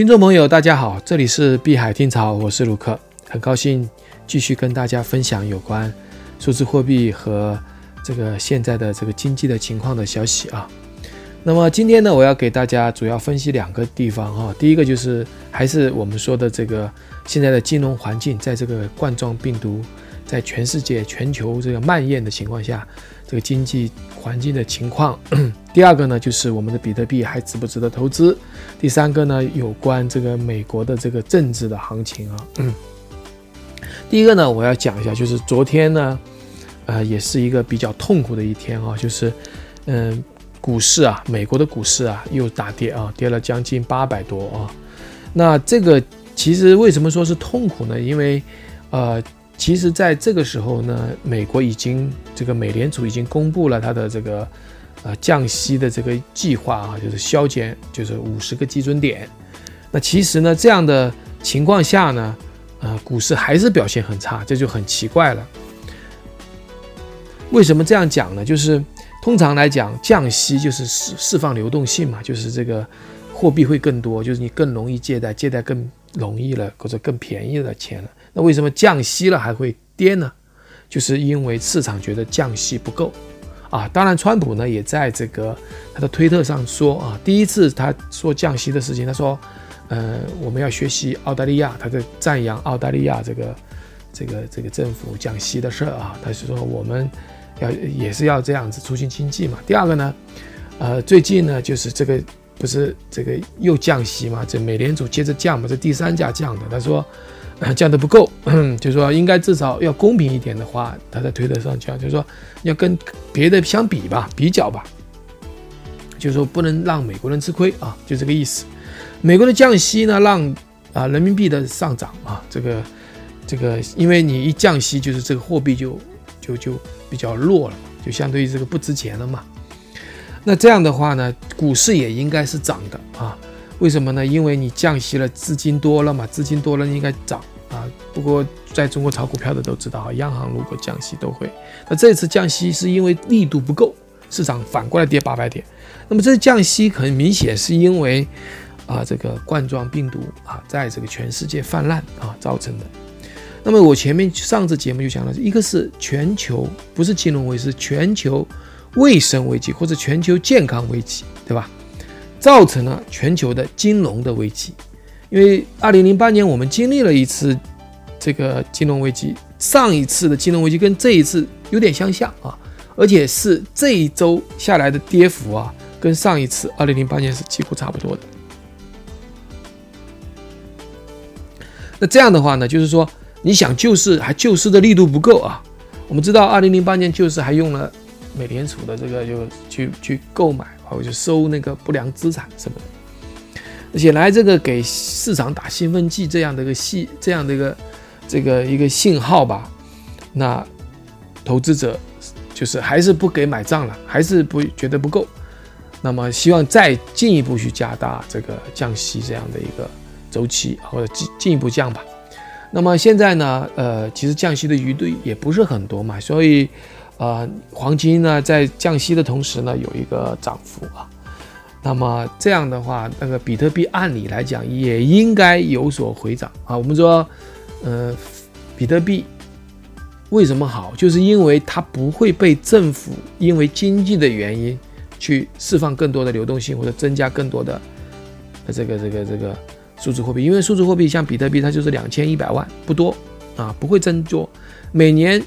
听众朋友，大家好，这里是碧海听潮，我是卢克，很高兴继续跟大家分享有关数字货币和这个现在的这个经济的情况的消息啊。那么今天呢，我要给大家主要分析两个地方哈。第一个就是还是我们说的这个现在的金融环境，在这个冠状病毒在全世界、全球这个蔓延的情况下，这个经济环境的情况。第二个呢，就是我们的比特币还值不值得投资？第三个呢，有关这个美国的这个政治的行情啊。第一个呢，我要讲一下，就是昨天呢，呃，也是一个比较痛苦的一天啊，就是嗯。股市啊，美国的股市啊，又大跌啊，跌了将近八百多啊。那这个其实为什么说是痛苦呢？因为，呃，其实在这个时候呢，美国已经这个美联储已经公布了它的这个呃降息的这个计划啊，就是削减就是五十个基准点。那其实呢，这样的情况下呢，呃，股市还是表现很差，这就很奇怪了。为什么这样讲呢？就是。通常来讲，降息就是释释放流动性嘛，就是这个货币会更多，就是你更容易借贷，借贷更容易了，或者更便宜的钱了。那为什么降息了还会跌呢？就是因为市场觉得降息不够啊。当然，川普呢也在这个他的推特上说啊，第一次他说降息的事情，他说，呃，我们要学习澳大利亚，他在赞扬澳大利亚这个这个这个政府降息的事儿啊，他是说我们。要也是要这样子促进经济嘛。第二个呢，呃，最近呢就是这个不是这个又降息嘛？这美联储接着降嘛，这第三家降的。他说降的不够，就是说应该至少要公平一点的话，他在推特上讲，就是说要跟别的相比吧，比较吧，就是说不能让美国人吃亏啊，就这个意思。美国的降息呢，让啊人民币的上涨啊，这个这个，因为你一降息，就是这个货币就就就。比较弱了，就相对于这个不值钱了嘛。那这样的话呢，股市也应该是涨的啊？为什么呢？因为你降息了，资金多了嘛，资金多了应该涨啊。不过在中国炒股票的都知道啊，央行如果降息都会。那这次降息是因为力度不够，市场反过来跌八百点。那么这次降息很明显是因为啊这个冠状病毒啊在这个全世界泛滥啊造成的。那么我前面上次节目就讲了，一个是全球不是金融危机，是全球卫生危机或者全球健康危机，对吧？造成了全球的金融的危机。因为二零零八年我们经历了一次这个金融危机，上一次的金融危机跟这一次有点相像啊，而且是这一周下来的跌幅啊，跟上一次二零零八年是几乎差不多的。那这样的话呢，就是说。你想救市还救市的力度不够啊！我们知道，二零零八年救市还用了美联储的这个就去去购买，或者就收那个不良资产什么的。而且来这个给市场打兴奋剂这样的一个信这样的一个这个一个信号吧，那投资者就是还是不给买账了，还是不觉得不够。那么希望再进一步去加大这个降息这样的一个周期，或者进进一步降吧。那么现在呢，呃，其实降息的余地也不是很多嘛，所以，呃，黄金呢在降息的同时呢有一个涨幅啊。那么这样的话，那个比特币按理来讲也应该有所回涨啊。我们说，呃，比特币为什么好，就是因为它不会被政府因为经济的原因去释放更多的流动性或者增加更多的这个这个这个。数字货币，因为数字货币像比特币，它就是两千一百万，不多啊，不会增多。每年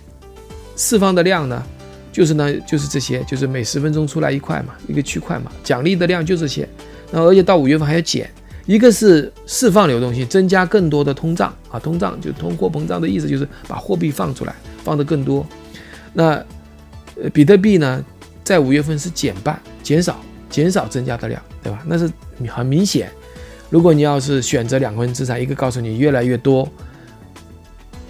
释放的量呢，就是呢，就是这些，就是每十分钟出来一块嘛，一个区块嘛，奖励的量就这些。那而且到五月份还要减，一个是释放流动性，增加更多的通胀啊，通胀就通货膨胀的意思就是把货币放出来，放的更多。那呃，比特币呢，在五月份是减半，减少，减少增加的量，对吧？那是很明显。如果你要是选择两份资产，一个告诉你越来越多，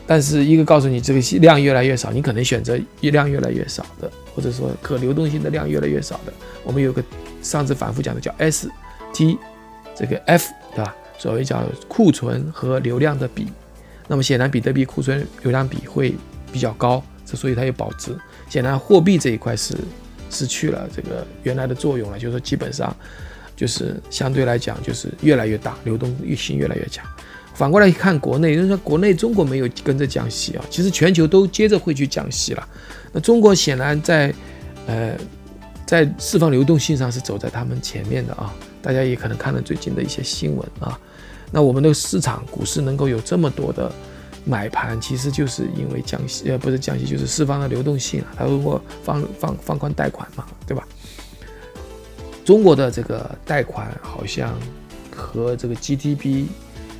但是一个告诉你这个量越来越少，你可能选择量越来越少的，或者说可流动性的量越来越少的。我们有个上次反复讲的叫 S T 这个 F 对吧？所谓叫库存和流量的比。那么显然比特币库存流量比会比较高，之所以它有保值。显然货币这一块是失去了这个原来的作用了，就是说基本上。就是相对来讲就是越来越大，流动性越来越强。反过来一看国内，就是说国内中国没有跟着降息啊，其实全球都接着会去降息了。那中国显然在，呃，在释放流动性上是走在他们前面的啊。大家也可能看了最近的一些新闻啊。那我们的市场股市能够有这么多的买盘，其实就是因为降息，呃，不是降息，就是释放了流动性啊。它如果放放放宽贷款嘛，对吧？中国的这个贷款好像和这个 GDP。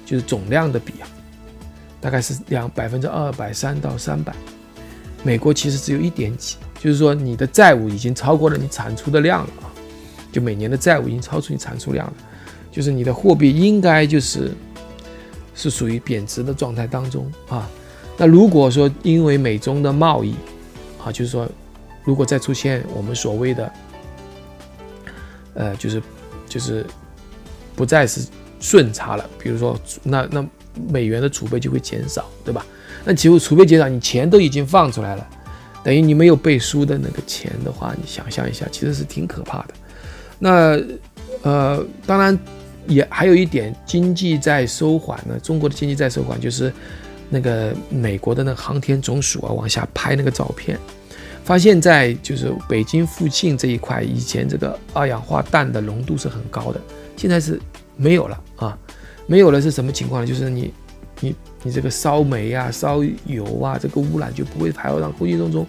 就是总量的比啊，大概是两百分之二百三到三百，美国其实只有一点几，就是说你的债务已经超过了你产出的量了啊，就每年的债务已经超出你产出量了，就是你的货币应该就是是属于贬值的状态当中啊。那如果说因为美中的贸易啊，就是说如果再出现我们所谓的呃，就是就是不再是。顺差了，比如说那那美元的储备就会减少，对吧？那其实储备减少，你钱都已经放出来了，等于你没有背书的那个钱的话，你想象一下，其实是挺可怕的。那呃，当然也还有一点，经济在收缓呢。中国的经济在收缓，就是那个美国的那个航天总署啊，往下拍那个照片，发现在就是北京附近这一块，以前这个二氧化氮的浓度是很高的，现在是。没有了啊，没有了是什么情况呢？就是你，你，你这个烧煤啊、烧油啊，这个污染就不会排到空气当中，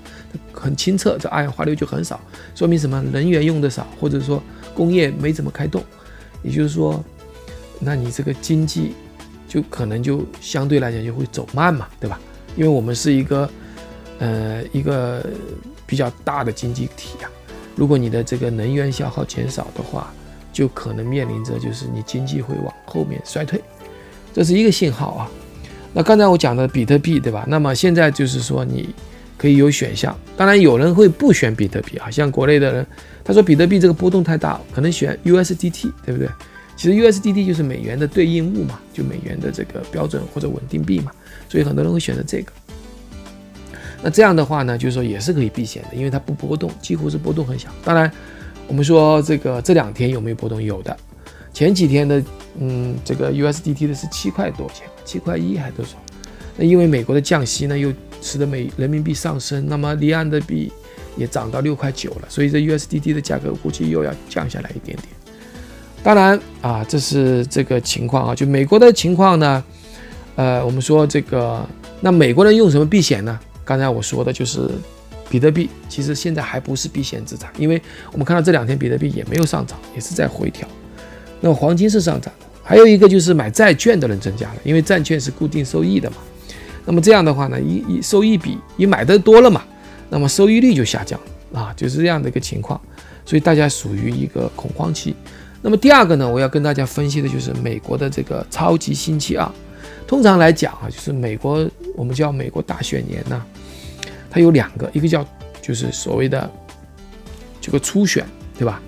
很清澈，这二氧化硫就很少，说明什么？能源用的少，或者说工业没怎么开动，也就是说，那你这个经济就可能就相对来讲就会走慢嘛，对吧？因为我们是一个，呃，一个比较大的经济体呀，如果你的这个能源消耗减少的话。就可能面临着就是你经济会往后面衰退，这是一个信号啊。那刚才我讲的比特币，对吧？那么现在就是说你可以有选项，当然有人会不选比特币啊。像国内的人，他说比特币这个波动太大，可能选 USDT，对不对？其实 USDT 就是美元的对应物嘛，就美元的这个标准或者稳定币嘛，所以很多人会选择这个。那这样的话呢，就是说也是可以避险的，因为它不波动，几乎是波动很小。当然。我们说这个这两天有没有波动？有的，前几天的，嗯，这个 USDT 的是七块多钱，七块一还多少？那因为美国的降息呢，又使得美人民币上升，那么离岸的币也涨到六块九了，所以这 USDT 的价格估计又要降下来一点点。当然啊，这是这个情况啊，就美国的情况呢，呃，我们说这个，那美国人用什么避险呢？刚才我说的就是。比特币其实现在还不是避险资产，因为我们看到这两天比特币也没有上涨，也是在回调。那么黄金是上涨的，还有一个就是买债券的人增加了，因为债券是固定收益的嘛。那么这样的话呢，一一收益比你买的多了嘛，那么收益率就下降啊，就是这样的一个情况。所以大家属于一个恐慌期。那么第二个呢，我要跟大家分析的就是美国的这个超级星期二。通常来讲啊，就是美国我们叫美国大选年呢。它有两个，一个叫就是所谓的这个初选，对吧？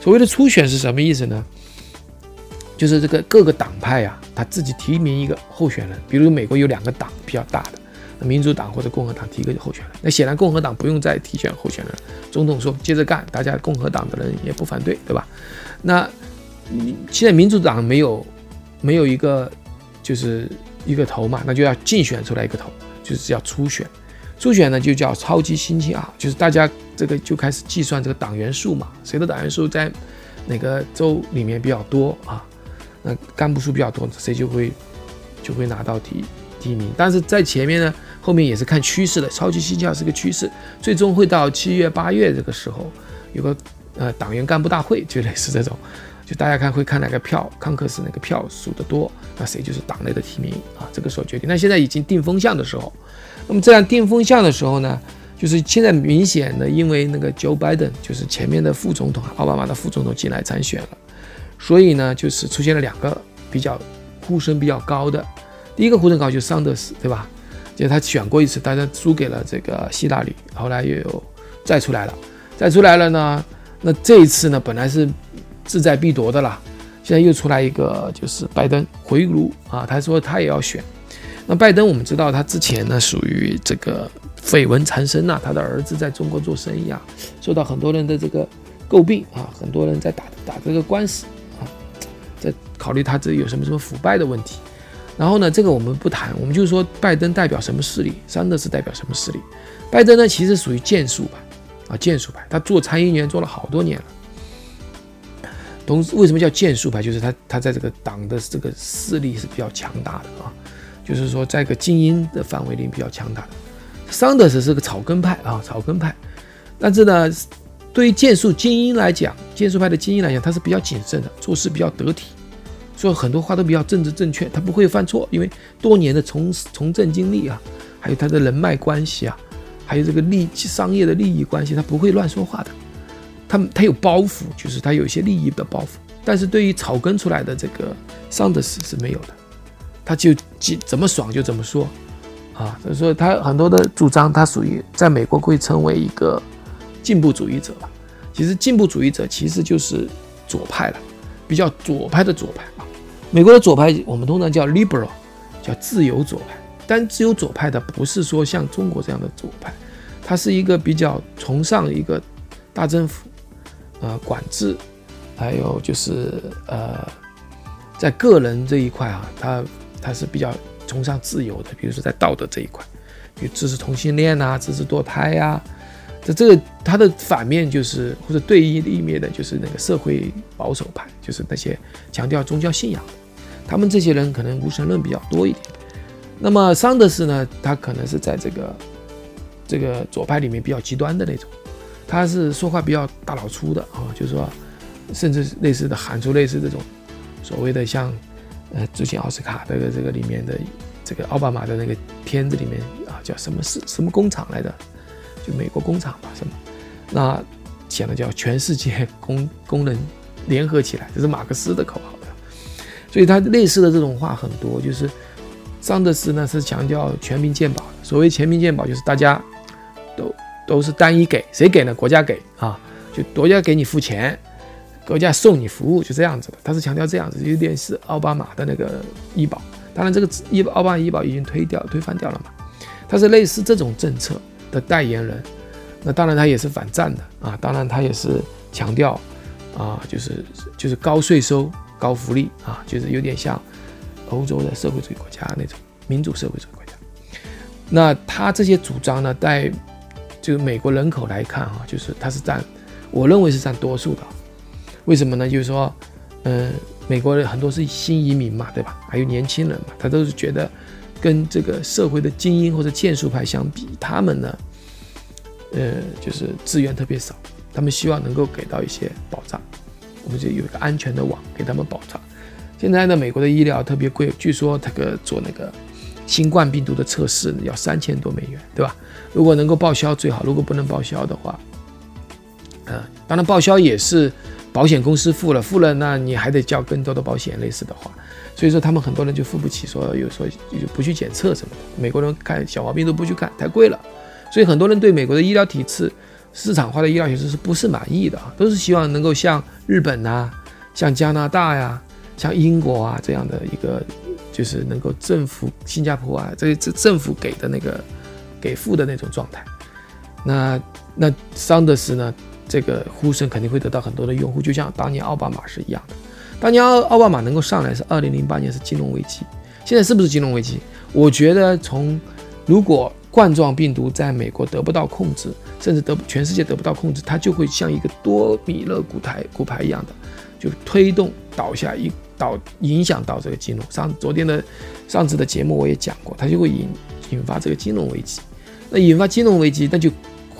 所谓的初选是什么意思呢？就是这个各个党派呀，他自己提名一个候选人。比如美国有两个党比较大的，民主党或者共和党提一个候选人。那显然共和党不用再提选候选人，总统说接着干，大家共和党的人也不反对，对吧？那现在民主党没有没有一个就是一个头嘛，那就要竞选出来一个头，就是叫初选。初选呢就叫超级星期二，就是大家这个就开始计算这个党员数嘛，谁的党员数在哪个州里面比较多啊？那干部数比较多，谁就会就会拿到提提名。但是在前面呢，后面也是看趋势的，超级星期二是个趋势，最终会到七月八月这个时候有个呃党员干部大会，就类似这种，就大家看会看哪个票，康克斯哪个票数的多，那谁就是党内的提名啊？这个时候决定。那现在已经定风向的时候。那么这样定风向的时候呢，就是现在明显的，因为那个 Joe Biden 就是前面的副总统奥巴马的副总统进来参选了，所以呢，就是出现了两个比较呼声比较高的，第一个呼声高就是桑德斯，对吧？就他选过一次，但是输给了这个希拉里，后来又再出来了，再出来了呢，那这一次呢，本来是志在必夺的啦，现在又出来一个就是拜登回炉啊，他说他也要选。那拜登，我们知道他之前呢属于这个绯闻缠身呐，他的儿子在中国做生意啊，受到很多人的这个诟病啊，很多人在打打这个官司啊在考虑他这有什么什么腐败的问题。然后呢，这个我们不谈，我们就说拜登代表什么势力，桑德斯代表什么势力。拜登呢，其实属于建树派，啊，建树派，他做参议员做了好多年了。同时为什么叫建树派？就是他他在这个党的这个势力是比较强大的啊，就是说在个精英的范围里比较强大的。桑德斯是个草根派啊，草根派。但是呢，对于剑术精英来讲，剑术派的精英来讲，他是比较谨慎的，做事比较得体。说很多话都比较政治正确，他不会犯错，因为多年的从从政经历啊，还有他的人脉关系啊，还有这个利商业的利益关系，他不会乱说话的。他他有包袱，就是他有一些利益的包袱。但是对于草根出来的这个桑德斯是没有的，他就怎怎么爽就怎么说啊。所以说他很多的主张，他属于在美国会称为一个进步主义者吧。其实进步主义者其实就是左派了，比较左派的左派啊。美国的左派，我们通常叫 liberal，叫自由左派。但自由左派的不是说像中国这样的左派，他是一个比较崇尚一个大政府，呃，管制，还有就是呃，在个人这一块啊，他它是比较崇尚自由的。比如说在道德这一块，比如支持同性恋啊，支持堕胎呀。这这个它的反面就是或者对立面的就是那个社会保守派，就是那些强调宗教信仰。他们这些人可能无神论比较多一点，那么桑德斯呢，他可能是在这个这个左派里面比较极端的那种，他是说话比较大老粗的啊，就是说，甚至类似的喊出类似这种所谓的像呃最近奥斯卡这个这个里面的这个奥巴马的那个片子里面啊叫什么是什么工厂来着，就美国工厂吧什么，那讲的叫全世界工工人联合起来，这是马克思的口号。所以他类似的这种话很多，就是桑德斯呢是强调全民健保。所谓全民健保，就是大家都都是单一给，谁给呢？国家给啊，就国家给你付钱，国家送你服务，就这样子的。他是强调这样子，有点是奥巴马的那个医保。当然，这个医奥巴马医保已经推掉、推翻掉了嘛。他是类似这种政策的代言人。那当然他也是反战的啊，当然他也是强调啊，就是就是高税收。高福利啊，就是有点像欧洲的社会主义国家那种民主社会主义国家。那他这些主张呢，在就是美国人口来看啊，就是他是占，我认为是占多数的。为什么呢？就是说，嗯，美国人很多是新移民嘛，对吧？还有年轻人嘛，他都是觉得跟这个社会的精英或者建树派相比，他们呢，呃，就是资源特别少，他们希望能够给到一些保障。我们就有一个安全的网给他们保障。现在呢，美国的医疗特别贵，据说这个做那个新冠病毒的测试要三千多美元，对吧？如果能够报销最好，如果不能报销的话，嗯，当然报销也是保险公司付了，付了那你还得交更多的保险，类似的话，所以说他们很多人就付不起，说有时候就不去检测什么的。美国人看小毛病都不去看，太贵了，所以很多人对美国的医疗体制。市场化的医疗体制是不是满意的啊？都是希望能够像日本呐、像加拿大呀、像英国啊这样的一个，就是能够政府、新加坡啊这这政府给的那个给付的那种状态。那那桑德斯呢？这个呼声肯定会得到很多的用户，就像当年奥巴马是一样的。当年奥奥巴马能够上来是二零零八年是金融危机，现在是不是金融危机？我觉得从如果冠状病毒在美国得不到控制。甚至得全世界得不到控制，它就会像一个多米勒骨牌骨牌一样的，就推动倒下一倒影响到这个金融。上昨天的上次的节目我也讲过，它就会引引发这个金融危机。那引发金融危机，那就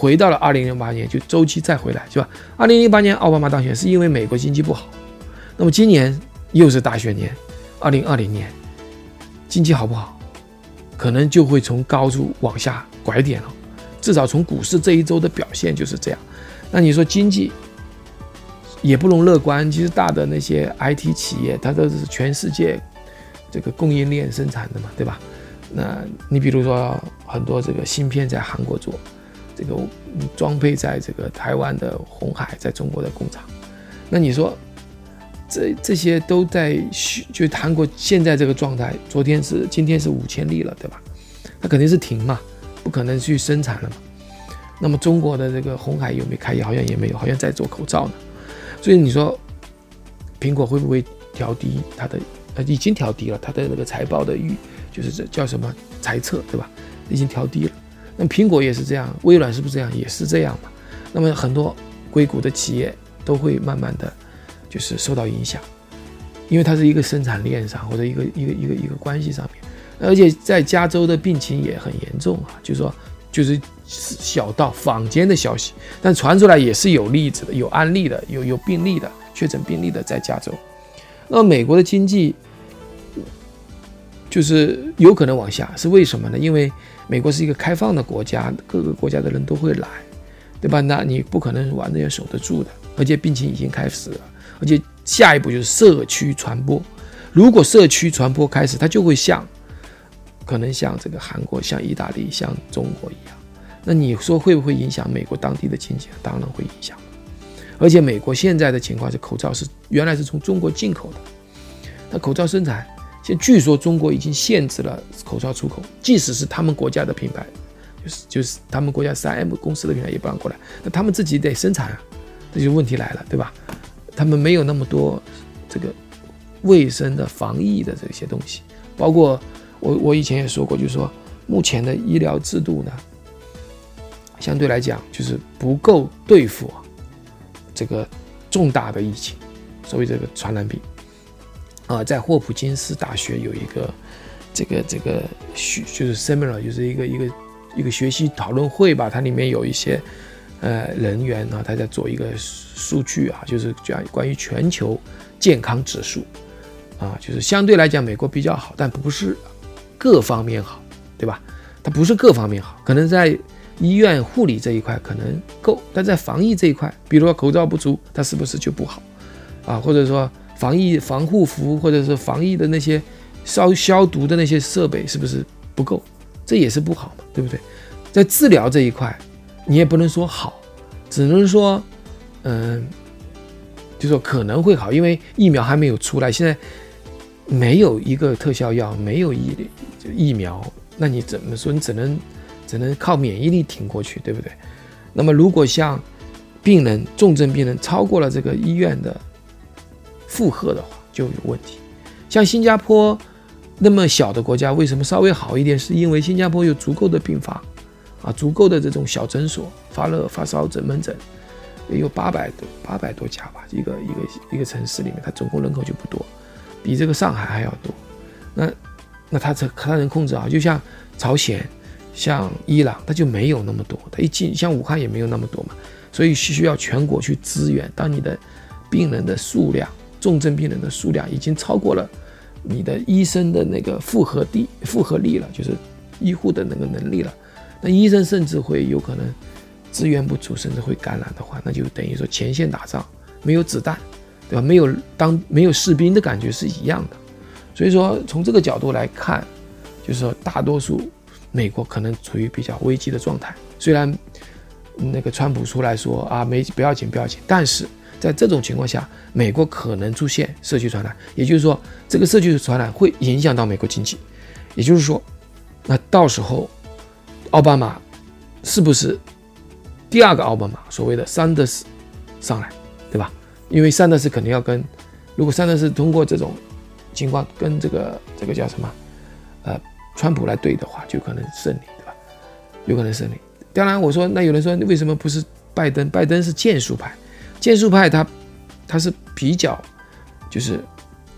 回到了二零零八年，就周期再回来，是吧？二零零八年奥巴马当选是因为美国经济不好，那么今年又是大选年，二零二零年经济好不好，可能就会从高处往下拐点了。至少从股市这一周的表现就是这样，那你说经济也不容乐观。其实大的那些 IT 企业，它都是全世界这个供应链生产的嘛，对吧？那你比如说很多这个芯片在韩国做，这个装配在这个台湾的红海，在中国的工厂，那你说这这些都在就韩国现在这个状态，昨天是今天是五千例了，对吧？那肯定是停嘛。不可能去生产了嘛？那么中国的这个红海有没有开业？好像也没有，好像在做口罩呢。所以你说苹果会不会调低它的，呃，已经调低了它的那个财报的预，就是这叫什么财测，对吧？已经调低了。那苹果也是这样，微软是不是这样？也是这样嘛。那么很多硅谷的企业都会慢慢的，就是受到影响，因为它是一个生产链上或者一个一个一个一个关系上面，而且在加州的病情也很严重啊，就是说就是小道坊间的消息，但传出来也是有例子的，有案例的，有有病例的确诊病例的在加州。那么美国的经济就是有可能往下，是为什么呢？因为美国是一个开放的国家，各个国家的人都会来，对吧？那你不可能完全守得住的，而且病情已经开始了，而且下一步就是社区传播。如果社区传播开始，它就会像，可能像这个韩国、像意大利、像中国一样。那你说会不会影响美国当地的经济？当然会影响。而且美国现在的情况是，口罩是原来是从中国进口的，那口罩生产。现据说中国已经限制了口罩出口，即使是他们国家的品牌，就是就是他们国家三 M 公司的品牌也不让过来，那他们自己得生产啊，这就问题来了，对吧？他们没有那么多这个卫生的防疫的这些东西，包括我我以前也说过，就是说目前的医疗制度呢，相对来讲就是不够对付这个重大的疫情，所谓这个传染病。啊，在霍普金斯大学有一个这个这个学就是 seminar，就是一个一个一个学习讨论会吧。它里面有一些呃人员啊，他在做一个数据啊，就是讲关于全球健康指数啊，就是相对来讲美国比较好，但不是各方面好，对吧？它不是各方面好，可能在医院护理这一块可能够，但在防疫这一块，比如说口罩不足，它是不是就不好啊？或者说？防疫防护服或者是防疫的那些消消毒的那些设备是不是不够？这也是不好嘛，对不对？在治疗这一块，你也不能说好，只能说，嗯，就说可能会好，因为疫苗还没有出来，现在没有一个特效药，没有疫疫苗，那你怎么说？你只能只能靠免疫力挺过去，对不对？那么如果像病人重症病人超过了这个医院的。负荷的话就有问题，像新加坡那么小的国家，为什么稍微好一点？是因为新加坡有足够的病房，啊，足够的这种小诊所，发热发烧诊门诊，也有八百多八百多家吧，一个一个一个城市里面，它总共人口就不多，比这个上海还要多。那那它这它能控制啊？就像朝鲜、像伊朗，它就没有那么多，它一进像武汉也没有那么多嘛，所以需要全国去支援。当你的病人的数量重症病人的数量已经超过了你的医生的那个负荷力、负荷力了，就是医护的那个能力了。那医生甚至会有可能资源不足，甚至会感染的话，那就等于说前线打仗没有子弹，对吧？没有当没有士兵的感觉是一样的。所以说从这个角度来看，就是说大多数美国可能处于比较危机的状态。虽然那个川普出来说啊没不要紧不要紧，但是。在这种情况下，美国可能出现社区传染，也就是说，这个社区传染会影响到美国经济。也就是说，那到时候，奥巴马是不是第二个奥巴马？所谓的桑德斯上来，对吧？因为桑德斯肯定要跟，如果桑德斯通过这种情况跟这个这个叫什么，呃，川普来对的话，就可能胜利，对吧？有可能胜利。当然，我说那有人说，为什么不是拜登？拜登是建树派。建树派他，他是比较，就是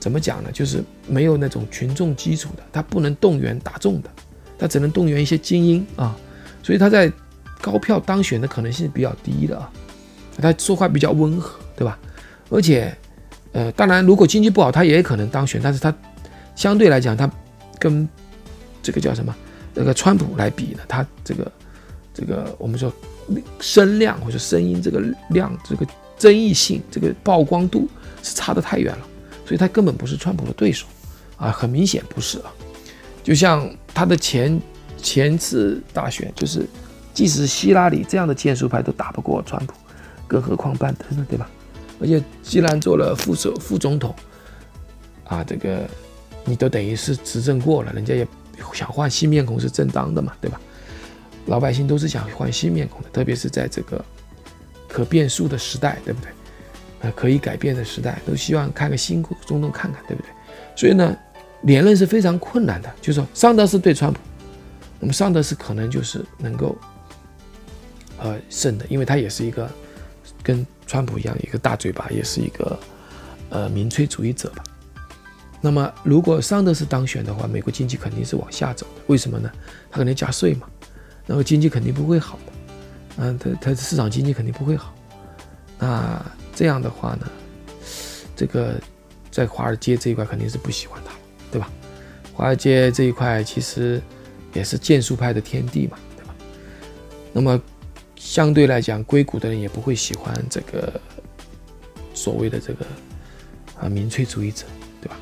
怎么讲呢？就是没有那种群众基础的，他不能动员大众的，他只能动员一些精英啊，所以他在高票当选的可能性比较低的啊。他说话比较温和，对吧？而且，呃，当然如果经济不好，他也可能当选，但是他相对来讲，他跟这个叫什么那个川普来比呢？他这个这个我们说声量或者声音这个量这个。争议性这个曝光度是差得太远了，所以他根本不是川普的对手，啊，很明显不是啊。就像他的前前次大选，就是即使希拉里这样的建树派都打不过川普，更何况拜登呢，对吧？而且既然做了副手副总统，啊，这个你都等于是执政过了，人家也想换新面孔是正当的嘛，对吧？老百姓都是想换新面孔的，特别是在这个。可变数的时代，对不对？呃可以改变的时代，都希望看个新中东看看，对不对？所以呢，连任是非常困难的。就是说，桑德斯对川普，那么桑德斯可能就是能够呃胜的，因为他也是一个跟川普一样一个大嘴巴，也是一个呃民粹主义者吧。那么，如果桑德斯当选的话，美国经济肯定是往下走的。为什么呢？他肯定加税嘛，那么经济肯定不会好的。嗯，他他市场经济肯定不会好。那这样的话呢，这个在华尔街这一块肯定是不喜欢他，对吧？华尔街这一块其实也是建树派的天地嘛，对吧？那么相对来讲，硅谷的人也不会喜欢这个所谓的这个啊民粹主义者。对吧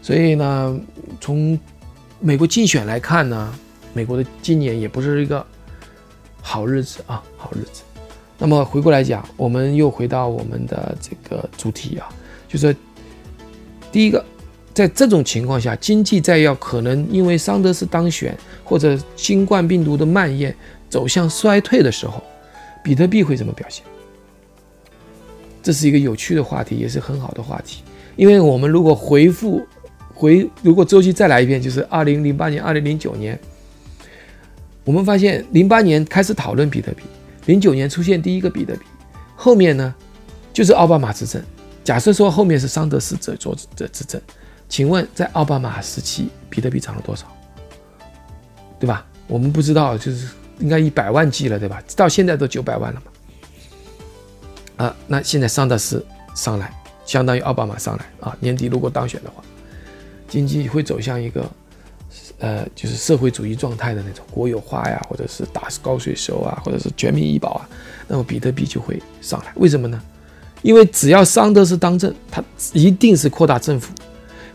所以呢，从美国竞选来看呢，美国的今年也不是一个好日子啊，好日子。那么回过来讲，我们又回到我们的这个主题啊，就是第一个，在这种情况下，经济在要可能因为桑德斯当选或者新冠病毒的蔓延走向衰退的时候，比特币会怎么表现？这是一个有趣的话题，也是很好的话题，因为我们如果回复。回，如果周期再来一遍，就是二零零八年、二零零九年，我们发现零八年开始讨论比特币，零九年出现第一个比特币，后面呢就是奥巴马执政。假设说后面是桑德斯者做的执政，请问在奥巴马时期，比特币涨了多少？对吧？我们不知道，就是应该一百万计了，对吧？到现在都九百万了嘛。啊，那现在桑德斯上来，相当于奥巴马上来啊，年底如果当选的话。经济会走向一个，呃，就是社会主义状态的那种国有化呀，或者是打高税收啊，或者是全民医保啊，那么比特币就会上来。为什么呢？因为只要桑德斯当政，他一定是扩大政府，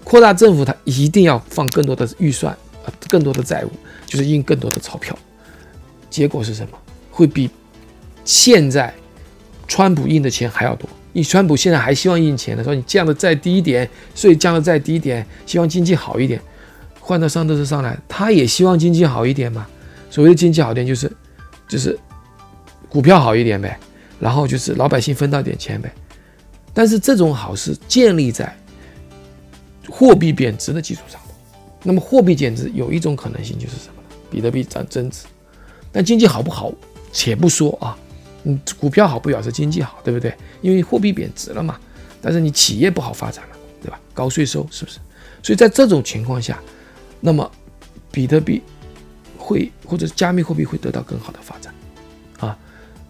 扩大政府，他一定要放更多的预算啊，更多的债务，就是印更多的钞票。结果是什么？会比现在川普印的钱还要多。你川普现在还希望印钱呢，说你降的再低一点，税降的再低一点，希望经济好一点。换到桑德斯上来，他也希望经济好一点嘛。所谓的经济好点，就是就是股票好一点呗，然后就是老百姓分到点钱呗。但是这种好是建立在货币贬值的基础上的。那么货币贬值有一种可能性就是什么呢？比特币涨增值。但经济好不好，且不说啊。嗯，股票好不表示经济好，对不对？因为货币贬值了嘛。但是你企业不好发展了，对吧？高税收是不是？所以在这种情况下，那么比特币会或者加密货币会得到更好的发展啊。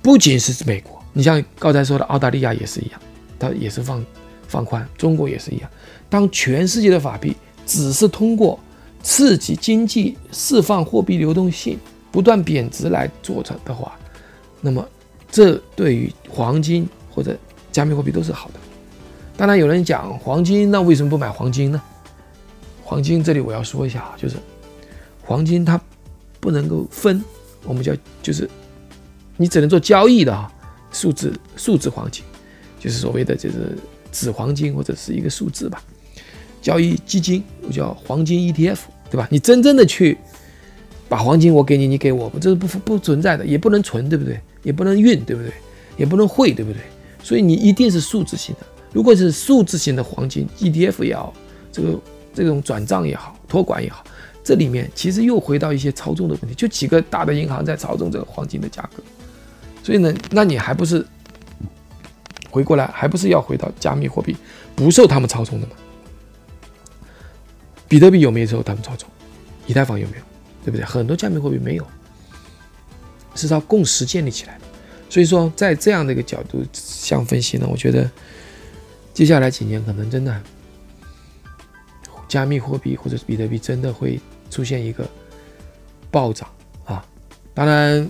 不仅是美国，你像刚才说的澳大利亚也是一样，它也是放放宽，中国也是一样。当全世界的法币只是通过刺激经济、释放货币流动性、不断贬值来做成的话，那么。这对于黄金或者加密货币都是好的。当然，有人讲黄金，那为什么不买黄金呢？黄金这里我要说一下啊，就是黄金它不能够分，我们叫就是你只能做交易的啊，数字数字黄金，就是所谓的就是纸黄金或者是一个数字吧。交易基金我叫黄金 ETF，对吧？你真正的去把黄金我给你，你给我，这是不不存在的，也不能存，对不对？也不能运，对不对？也不能汇，对不对？所以你一定是数字型的。如果是数字型的黄金 ETF 也好，这个这种转账也好，托管也好，这里面其实又回到一些操纵的问题，就几个大的银行在操纵这个黄金的价格。所以呢，那你还不是回过来，还不是要回到加密货币不受他们操纵的吗？比特币有没有受他们操纵？以太坊有没有？对不对？很多加密货币没有。是靠共识建立起来的，所以说在这样的一个角度相分析呢，我觉得接下来几年可能真的加密货币或者是比特币真的会出现一个暴涨啊！当然，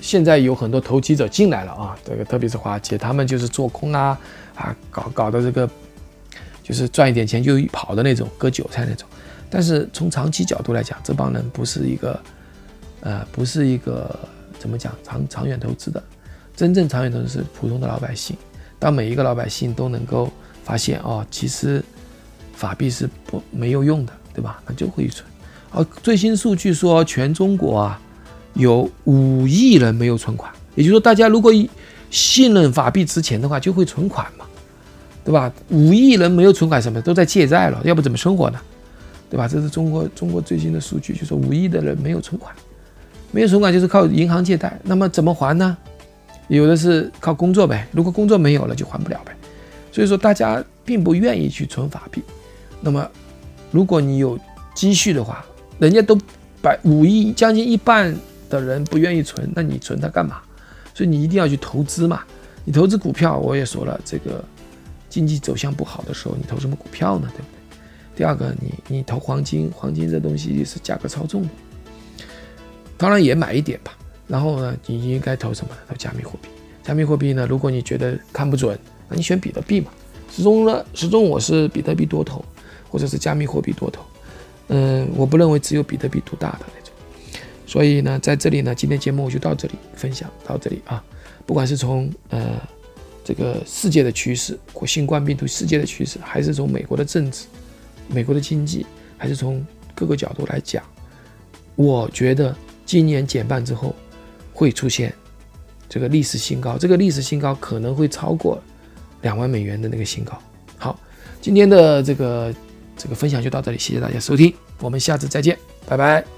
现在有很多投机者进来了啊，这个特别是华尔街，他们就是做空啊啊，搞搞的这个就是赚一点钱就跑的那种割韭菜那种。但是从长期角度来讲，这帮人不是一个呃，不是一个。怎么讲长长远投资的，真正长远投资是普通的老百姓。当每一个老百姓都能够发现哦，其实法币是不没有用的，对吧？那就会存。而最新数据说，全中国啊有五亿人没有存款，也就是说，大家如果信任法币值钱的话，就会存款嘛。对吧？五亿人没有存款，什么都在借债了，要不怎么生活呢？对吧？这是中国中国最新的数据，就说五亿的人没有存款，没有存款就是靠银行借贷，那么怎么还呢？有的是靠工作呗，如果工作没有了就还不了呗。所以说大家并不愿意去存法币。那么如果你有积蓄的话，人家都百五亿将近一半的人不愿意存，那你存它干嘛？所以你一定要去投资嘛。你投资股票，我也说了，这个经济走向不好的时候，你投什么股票呢？对不对？第二个，你你投黄金，黄金这东西是价格操纵的，当然也买一点吧。然后呢，你应该投什么？投加密货币。加密货币呢，如果你觉得看不准，那你选比特币嘛。始终呢，始终我是比特币多头，或者是加密货币多头。嗯，我不认为只有比特币独大的那种。所以呢，在这里呢，今天节目我就到这里分享到这里啊。不管是从呃这个世界的趋势或新冠病毒世界的趋势，还是从美国的政治、美国的经济，还是从各个角度来讲，我觉得今年减半之后。会出现这个历史新高，这个历史新高可能会超过两万美元的那个新高。好，今天的这个这个分享就到这里，谢谢大家收听，我们下次再见，拜拜。